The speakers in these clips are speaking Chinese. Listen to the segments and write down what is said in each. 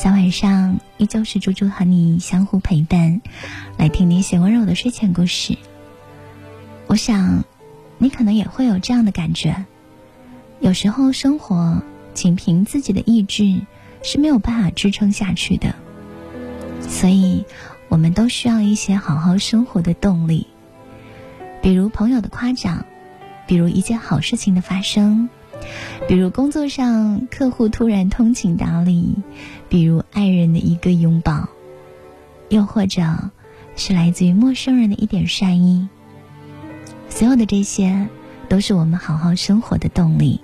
在晚上，依旧是猪猪和你相互陪伴，来听你写温柔的睡前故事。我想，你可能也会有这样的感觉。有时候，生活仅凭自己的意志是没有办法支撑下去的，所以我们都需要一些好好生活的动力，比如朋友的夸奖，比如一件好事情的发生，比如工作上客户突然通情达理，比如爱人的一个拥抱，又或者是来自于陌生人的一点善意。所有的这些，都是我们好好生活的动力。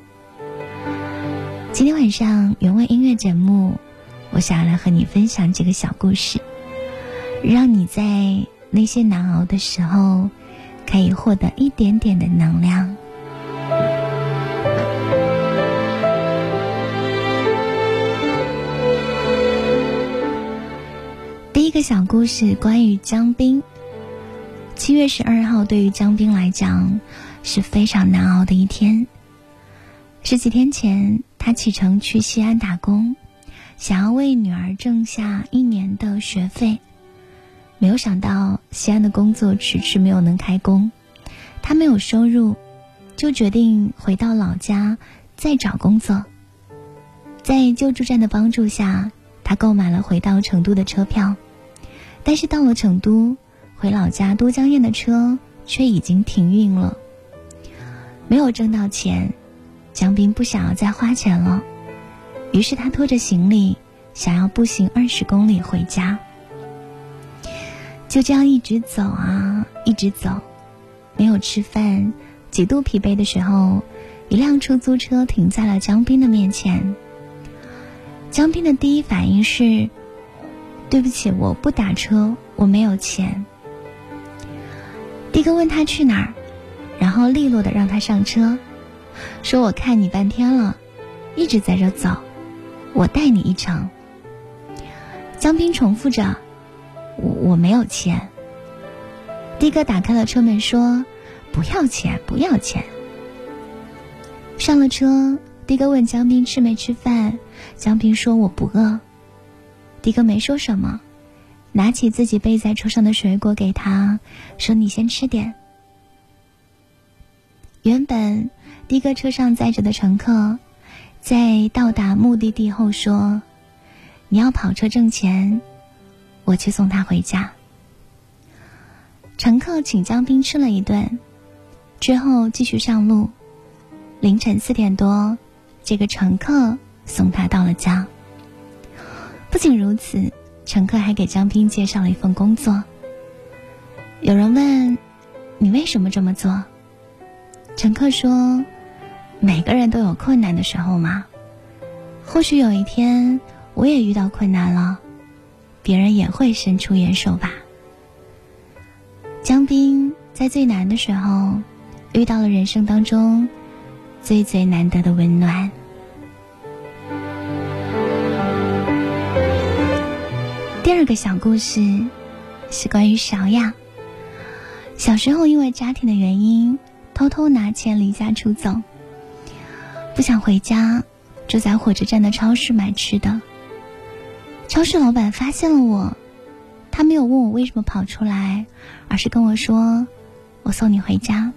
今天晚上原味音乐节目，我想要来和你分享几个小故事，让你在那些难熬的时候，可以获得一点点的能量。个小故事关于江斌。七月十二号对于江斌来讲是非常难熬的一天。十几天前。他启程去西安打工，想要为女儿挣下一年的学费。没有想到西安的工作迟迟没有能开工，他没有收入，就决定回到老家再找工作。在救助站的帮助下，他购买了回到成都的车票，但是到了成都，回老家都江堰的车却已经停运了，没有挣到钱。江斌不想要再花钱了，于是他拖着行李，想要步行二十公里回家。就这样一直走啊，一直走，没有吃饭，极度疲惫的时候，一辆出租车停在了江斌的面前。江斌的第一反应是：“对不起，我不打车，我没有钱。”的哥问他去哪儿，然后利落的让他上车。说我看你半天了，一直在这走，我带你一程。江斌重复着：“我我没有钱。”的哥打开了车门说：“不要钱，不要钱。”上了车，的哥问江斌吃没吃饭，江斌说：“我不饿。”的哥没说什么，拿起自己备在车上的水果给他，说：“你先吃点。”原本。的哥车上载着的乘客，在到达目的地后说：“你要跑车挣钱，我去送他回家。”乘客请江斌吃了一顿，之后继续上路。凌晨四点多，这个乘客送他到了家。不仅如此，乘客还给江斌介绍了一份工作。有人问：“你为什么这么做？”乘客说。每个人都有困难的时候嘛，或许有一天我也遇到困难了，别人也会伸出援手吧。江斌在最难的时候，遇到了人生当中最最难得的温暖。第二个小故事是关于小雅。小时候因为家庭的原因，偷偷拿钱离家出走。不想回家，就在火车站的超市买吃的。超市老板发现了我，他没有问我为什么跑出来，而是跟我说：“我送你回家。”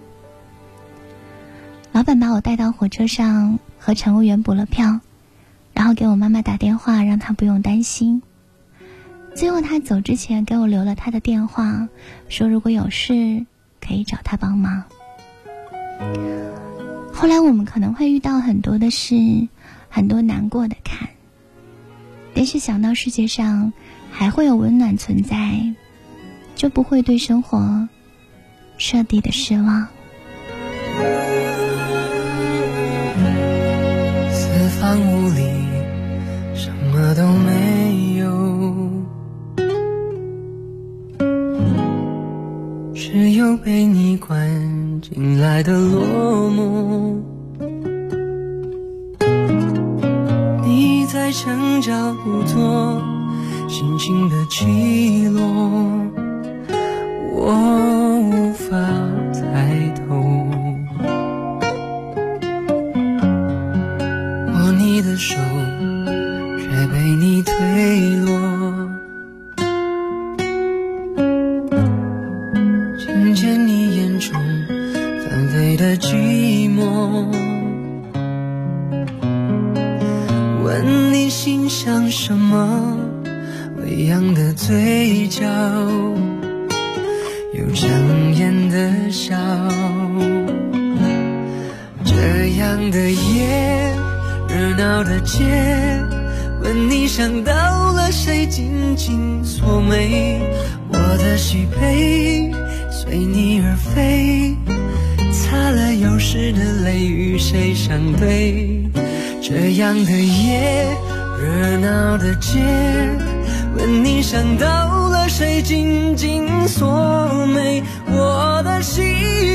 老板把我带到火车上，和乘务员补了票，然后给我妈妈打电话，让她不用担心。最后他走之前给我留了他的电话，说如果有事可以找他帮忙。后来我们可能会遇到很多的事，很多难过的坎，但是想到世界上还会有温暖存在，就不会对生活彻底的失望。四方无里，什么都没被你关进来的落寞。你在墙角独坐，心情的起落，我无法中纷飞的寂寞，问你心想什么，微扬的嘴角，有强颜的笑。这样的夜，热闹的街，问你想到了谁，紧紧锁眉，我的喜悲。随你而飞，擦了又湿的泪，与谁相对？这样的夜，热闹的街，问你想到了谁，紧紧锁眉。我的喜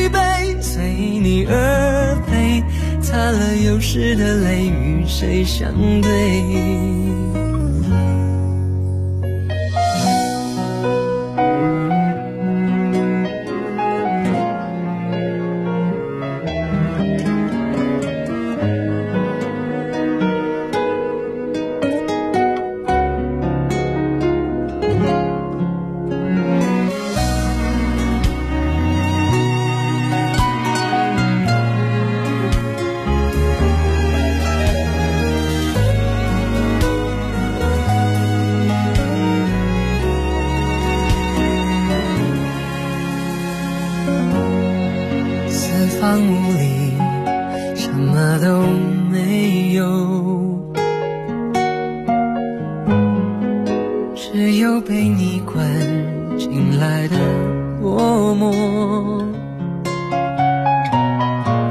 悲随你而飞，擦了又湿的泪，与谁相对？有被你关进来的落寞。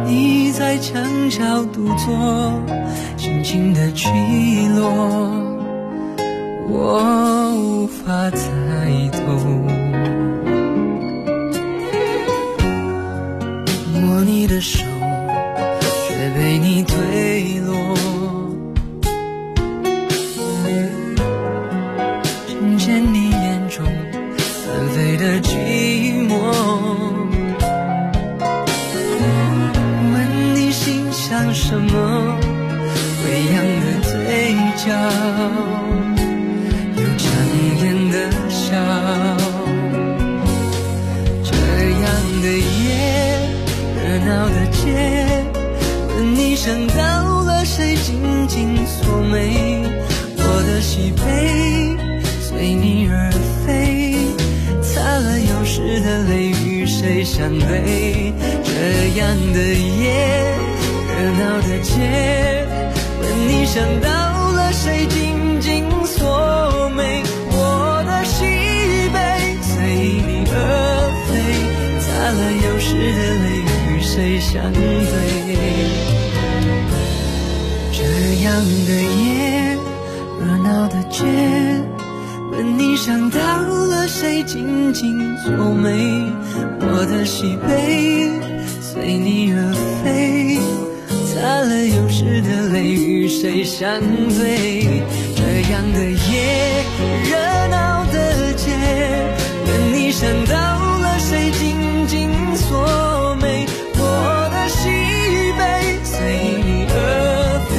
你在墙角独坐，心情的起落，我无法猜透。握你的手，角，紧紧锁眉。我的喜悲随你而飞，擦了又湿的泪，与谁相对？这样的夜，热闹的街，问你想到了谁，紧紧锁眉。我的喜悲随你而飞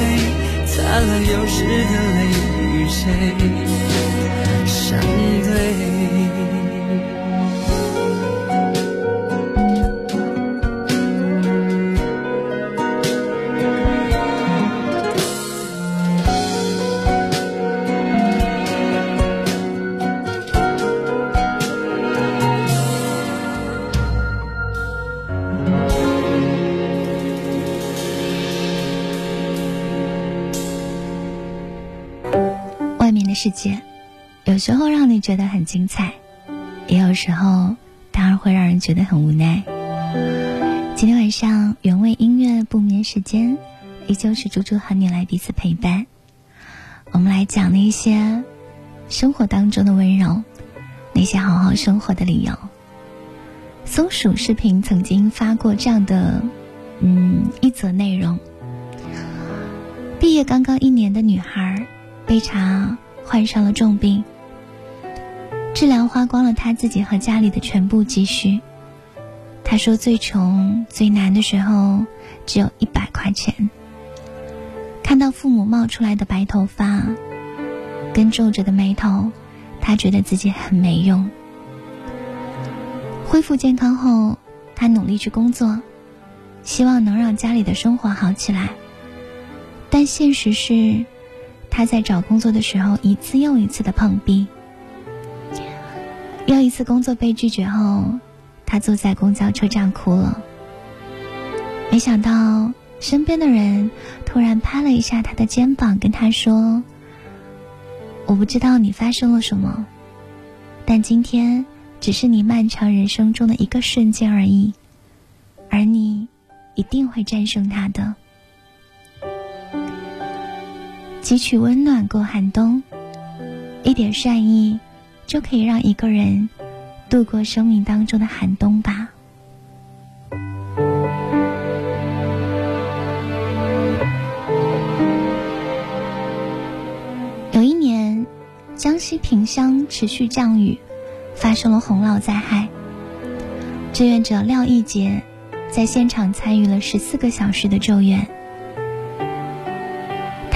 擦了又湿的泪，与谁世界，有时候让你觉得很精彩，也有时候当然会让人觉得很无奈。今天晚上原味音乐不眠时间，依旧是猪猪和你来彼此陪伴。我们来讲那些生活当中的温柔，那些好好生活的理由。松鼠视频曾经发过这样的，嗯，一则内容：毕业刚刚一年的女孩，被查患上了重病，治疗花光了他自己和家里的全部积蓄。他说最穷最难的时候，只有一百块钱。看到父母冒出来的白头发，跟皱着的眉头，他觉得自己很没用。恢复健康后，他努力去工作，希望能让家里的生活好起来。但现实是，他在找工作的时候一次又一次的碰壁。又一次工作被拒绝后，他坐在公交车站哭了。没想到身边的人突然拍了一下他的肩膀，跟他说：“我不知道你发生了什么，但今天。”只是你漫长人生中的一个瞬间而已，而你一定会战胜它的。汲取温暖过寒冬，一点善意就可以让一个人度过生命当中的寒冬吧。有一年，江西萍乡持续降雨。发生了洪涝灾害，志愿者廖义杰在现场参与了十四个小时的救援，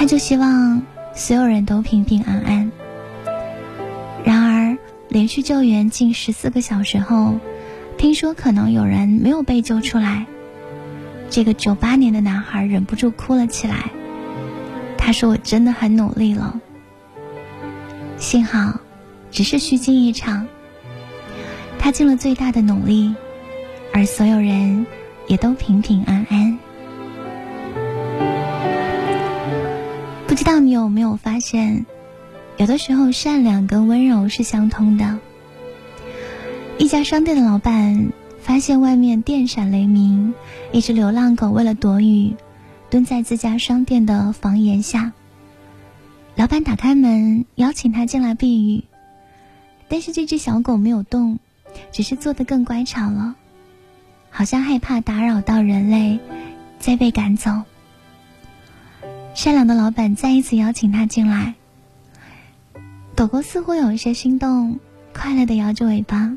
他就希望所有人都平平安安。然而，连续救援近十四个小时后，听说可能有人没有被救出来，这个九八年的男孩忍不住哭了起来。他说：“我真的很努力了，幸好只是虚惊一场。”他尽了最大的努力，而所有人也都平平安安。知道你有没有发现，有的时候善良跟温柔是相通的。一家商店的老板发现外面电闪雷鸣，一只流浪狗为了躲雨，蹲在自家商店的房檐下。老板打开门，邀请他进来避雨，但是这只小狗没有动。只是坐的更乖巧了，好像害怕打扰到人类，再被赶走。善良的老板再一次邀请他进来，狗狗似乎有一些心动，快乐的摇着尾巴。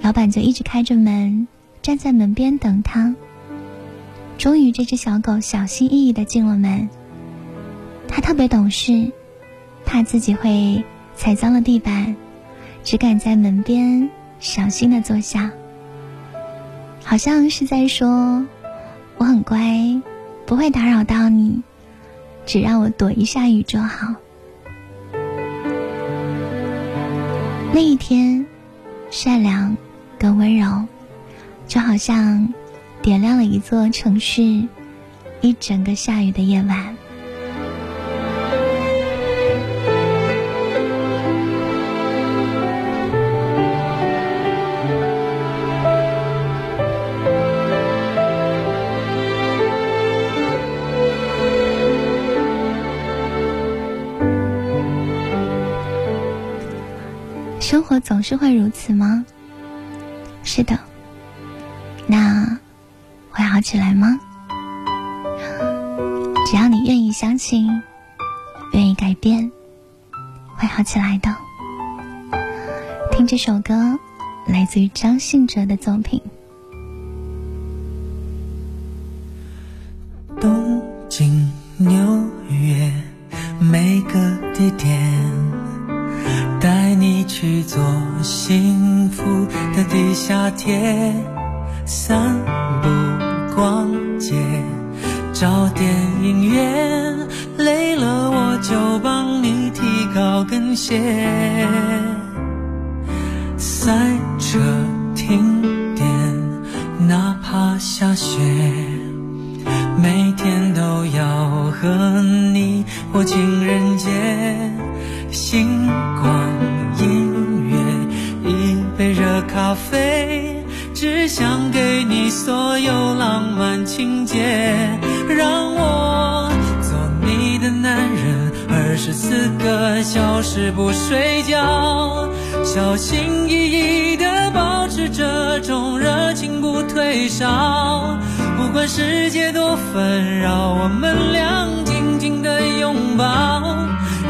老板就一直开着门，站在门边等他。终于，这只小狗小心翼翼的进了门。它特别懂事，怕自己会踩脏了地板。只敢在门边小心的坐下，好像是在说：“我很乖，不会打扰到你，只让我躲一下雨就好。”那一天，善良跟温柔，就好像点亮了一座城市，一整个下雨的夜晚。总是会如此吗？是的，那会好起来吗？只要你愿意相信，愿意改变，会好起来的。听这首歌，来自于张信哲的作品。就帮你提高跟鞋。赛车停电，哪怕下雪，每天都要和你过情人节。星光音乐，一杯热咖啡，只想给你所有浪漫情节。让我做你的男人，十四个小时不睡觉，小心翼翼地保持这种热情不退烧。不管世界多纷扰，我们俩紧紧地拥抱。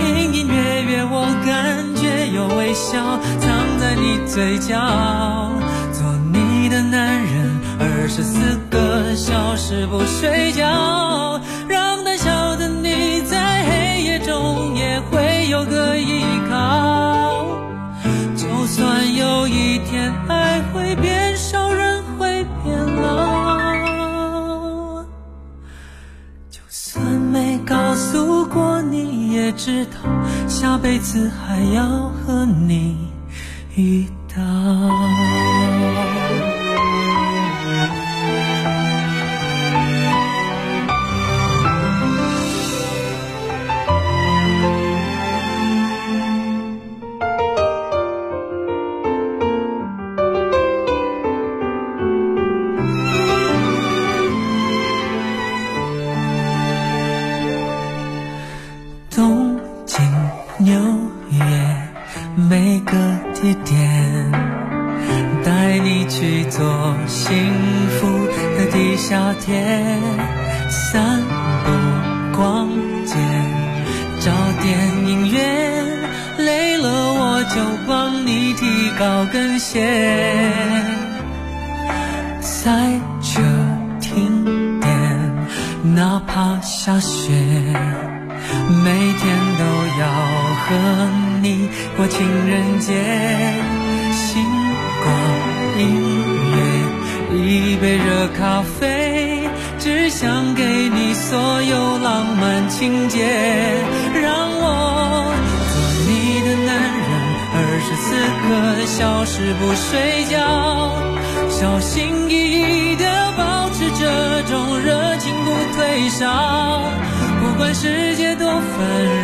隐隐约约，我感觉有微笑藏在你嘴角。做你的男人，二十四个小时不睡觉，也知道下辈子还要和你遇一杯热咖啡，只想给你所有浪漫情节，让我做你的男人，二十四个小时不睡觉，小心翼翼地保持这种热情不退烧。不管世界多纷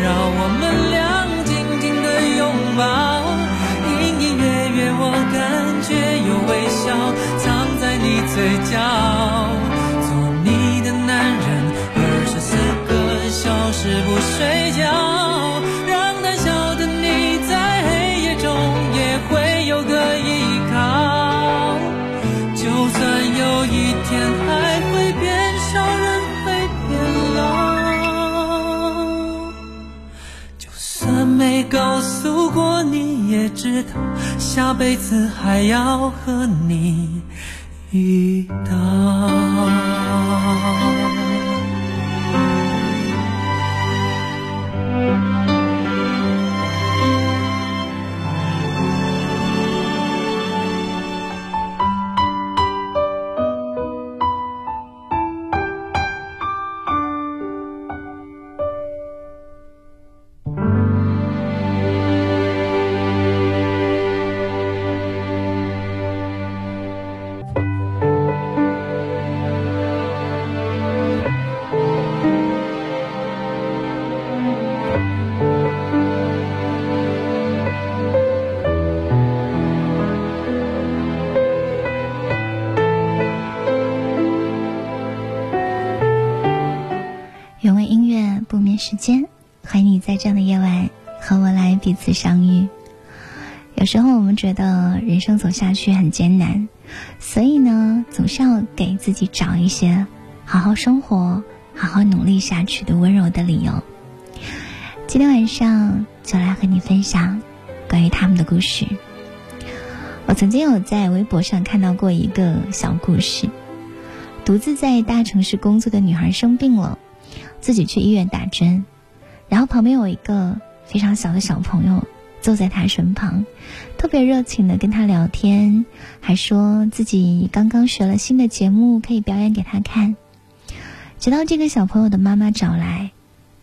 扰，我们俩紧紧的拥抱，隐隐约约我感觉有微笑藏你嘴角。做你的男人，二十四个小时不睡觉，让胆小的你在黑夜中也会有个依靠。就算有一天爱会变少，人会变老。就算没告诉过你，也知道下辈子还要和你一道。时间，欢迎你在这样的夜晚和我来彼此相遇。有时候我们觉得人生走下去很艰难，所以呢，总是要给自己找一些好好生活、好好努力下去的温柔的理由。今天晚上就来和你分享关于他们的故事。我曾经有在微博上看到过一个小故事：独自在大城市工作的女孩生病了。自己去医院打针，然后旁边有一个非常小的小朋友坐在他身旁，特别热情的跟他聊天，还说自己刚刚学了新的节目，可以表演给他看。直到这个小朋友的妈妈找来，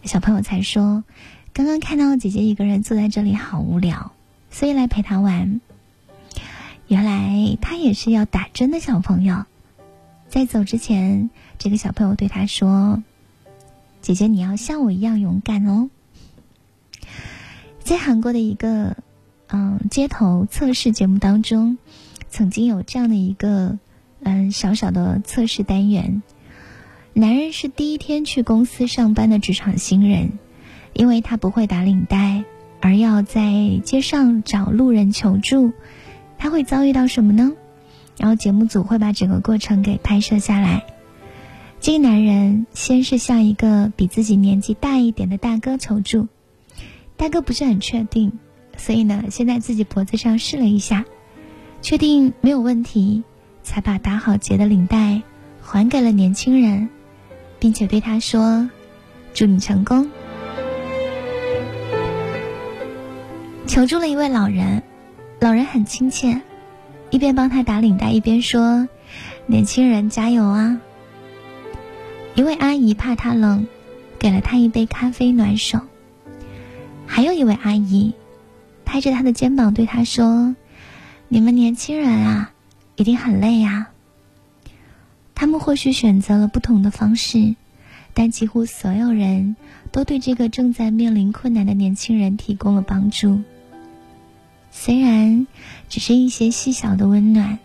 小朋友才说，刚刚看到姐姐一个人坐在这里好无聊，所以来陪她玩。原来他也是要打针的小朋友，在走之前，这个小朋友对他说。姐姐，你要像我一样勇敢哦！在韩国的一个嗯街头测试节目当中，曾经有这样的一个嗯小小的测试单元。男人是第一天去公司上班的职场新人，因为他不会打领带，而要在街上找路人求助，他会遭遇到什么呢？然后节目组会把整个过程给拍摄下来。这个男人先是向一个比自己年纪大一点的大哥求助，大哥不是很确定，所以呢，先在自己脖子上试了一下，确定没有问题，才把打好结的领带还给了年轻人，并且对他说：“祝你成功。”求助了一位老人，老人很亲切，一边帮他打领带，一边说：“年轻人加油啊！”一位阿姨怕他冷，给了他一杯咖啡暖手。还有一位阿姨，拍着他的肩膀对他说：“你们年轻人啊，一定很累啊。”他们或许选择了不同的方式，但几乎所有人都对这个正在面临困难的年轻人提供了帮助。虽然只是一些细小的温暖，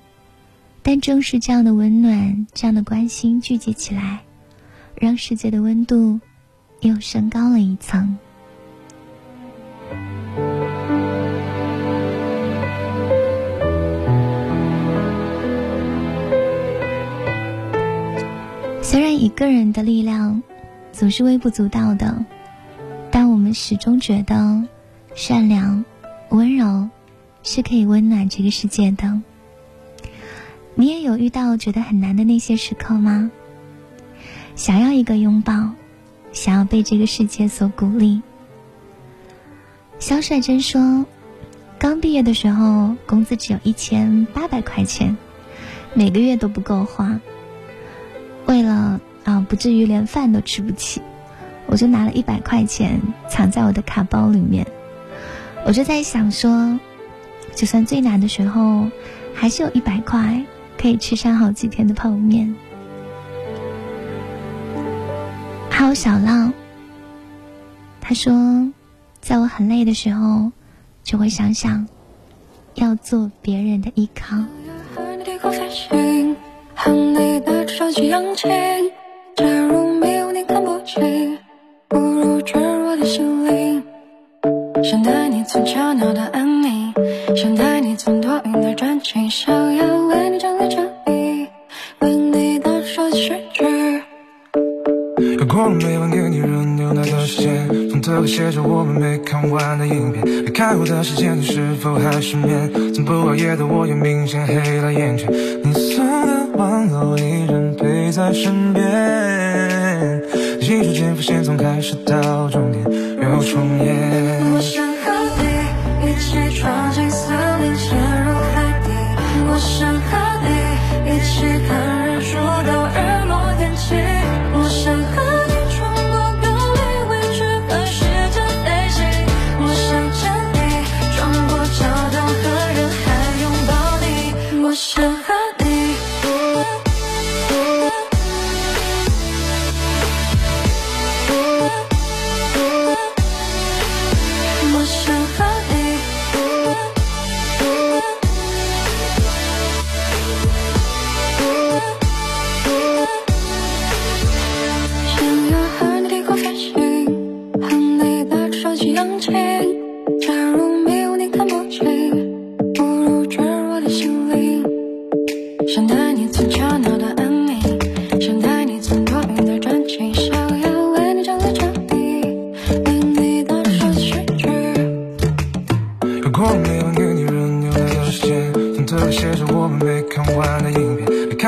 但正是这样的温暖、这样的关心聚集起来，让世界的温度又升高了一层。虽然一个人的力量总是微不足道的，但我们始终觉得善良、温柔。是可以温暖这个世界的。你也有遇到觉得很难的那些时刻吗？想要一个拥抱，想要被这个世界所鼓励。肖帅珍说，刚毕业的时候，工资只有一千八百块钱，每个月都不够花。为了啊，不至于连饭都吃不起，我就拿了一百块钱藏在我的卡包里面。我就在想说。就算最难的时候，还是有一百块可以吃上好几天的泡面。还有小浪，他说，在我很累的时候，就会想想要做别人的依靠。想带你从悄鸟到安宁，想带你从多云到转晴，想要为你整理整我们每晚给你热牛奶的时间，从特和写着我们没看完的影片。离开我的时间，你是否还失眠？从不熬夜的我也明显黑了眼圈。你送的玩偶依然陪在身边，一时间浮现，从开始到终点又重演。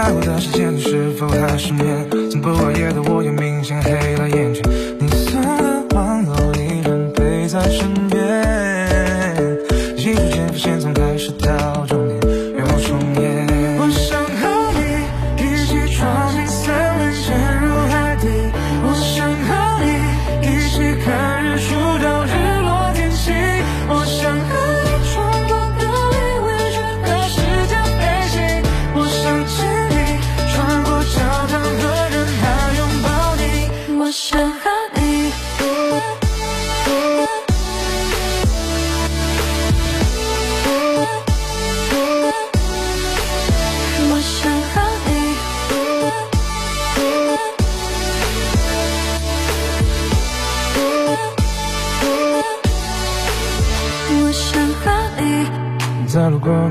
在过的时间，你是否还失眠？从不熬夜的我，也明显黑了眼圈。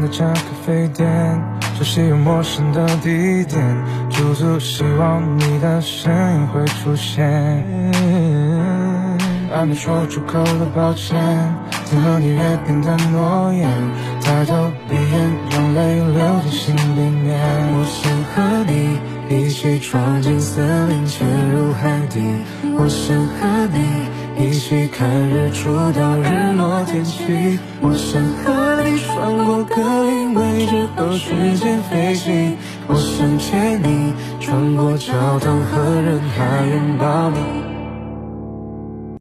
在路过那家咖啡店，熟悉又陌生的地点，驻足希望你的身影会出现。还没说出口的抱歉，曾和你约定的诺言，抬头闭眼，让泪流进心里面。我想和你一起闯进森林，潜入海底。我想和你一起看日出到日落天气。我想和你穿过格林威治和时间飞行。我想牵你穿过教堂和人海，拥抱你。